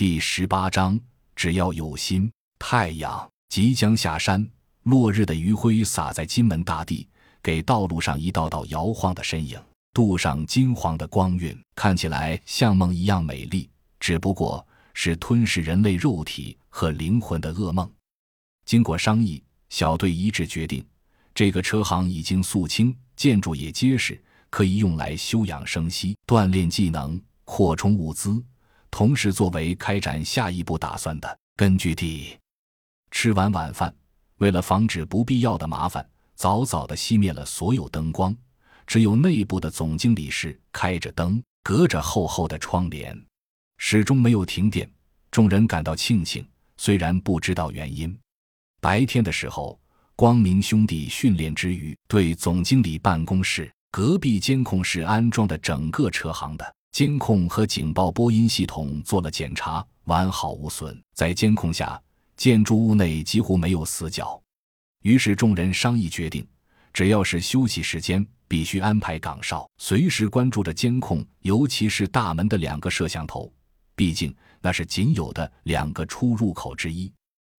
第十八章，只要有心。太阳即将下山，落日的余晖洒在金门大地，给道路上一道道摇晃的身影镀上金黄的光晕，看起来像梦一样美丽。只不过是吞噬人类肉体和灵魂的噩梦。经过商议，小队一致决定，这个车行已经肃清，建筑也结实，可以用来休养生息、锻炼技能、扩充物资。同时，作为开展下一步打算的根据地。吃完晚饭，为了防止不必要的麻烦，早早的熄灭了所有灯光，只有内部的总经理室开着灯，隔着厚厚的窗帘，始终没有停电。众人感到庆幸，虽然不知道原因。白天的时候，光明兄弟训练之余，对总经理办公室隔壁监控室安装的整个车行的。监控和警报播音系统做了检查，完好无损。在监控下，建筑物内几乎没有死角。于是众人商议决定，只要是休息时间，必须安排岗哨，随时关注着监控，尤其是大门的两个摄像头，毕竟那是仅有的两个出入口之一。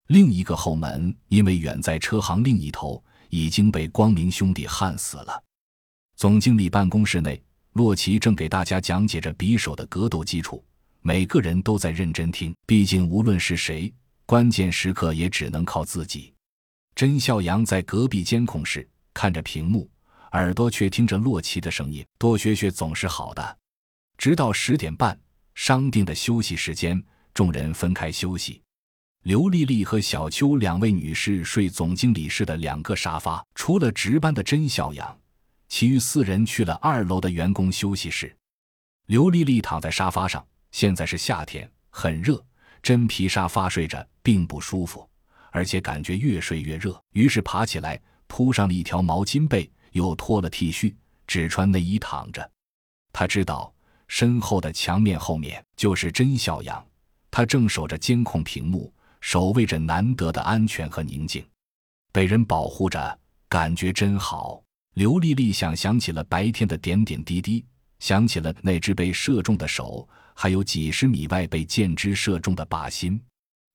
另一个后门因为远在车行另一头，已经被光明兄弟焊死了。总经理办公室内。洛奇正给大家讲解着匕首的格斗基础，每个人都在认真听。毕竟，无论是谁，关键时刻也只能靠自己。甄孝阳在隔壁监控室看着屏幕，耳朵却听着洛奇的声音。多学学总是好的。直到十点半，商定的休息时间，众人分开休息。刘丽丽和小秋两位女士睡总经理室的两个沙发，除了值班的甄孝阳。其余四人去了二楼的员工休息室。刘丽丽躺在沙发上，现在是夏天，很热，真皮沙发睡着并不舒服，而且感觉越睡越热。于是爬起来铺上了一条毛巾被，又脱了 T 恤，只穿内衣躺着。他知道身后的墙面后面就是甄小阳，他正守着监控屏幕，守卫着难得的安全和宁静，被人保护着，感觉真好。刘丽丽想想起了白天的点点滴滴，想起了那只被射中的手，还有几十米外被箭支射中的靶心，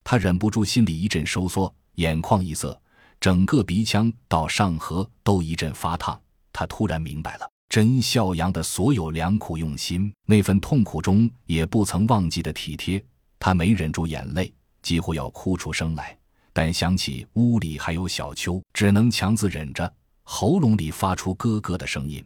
她忍不住心里一阵收缩，眼眶一涩，整个鼻腔到上颌都一阵发烫。她突然明白了甄孝阳的所有良苦用心，那份痛苦中也不曾忘记的体贴。她没忍住眼泪，几乎要哭出声来，但想起屋里还有小秋，只能强自忍着。喉咙里发出咯咯的声音。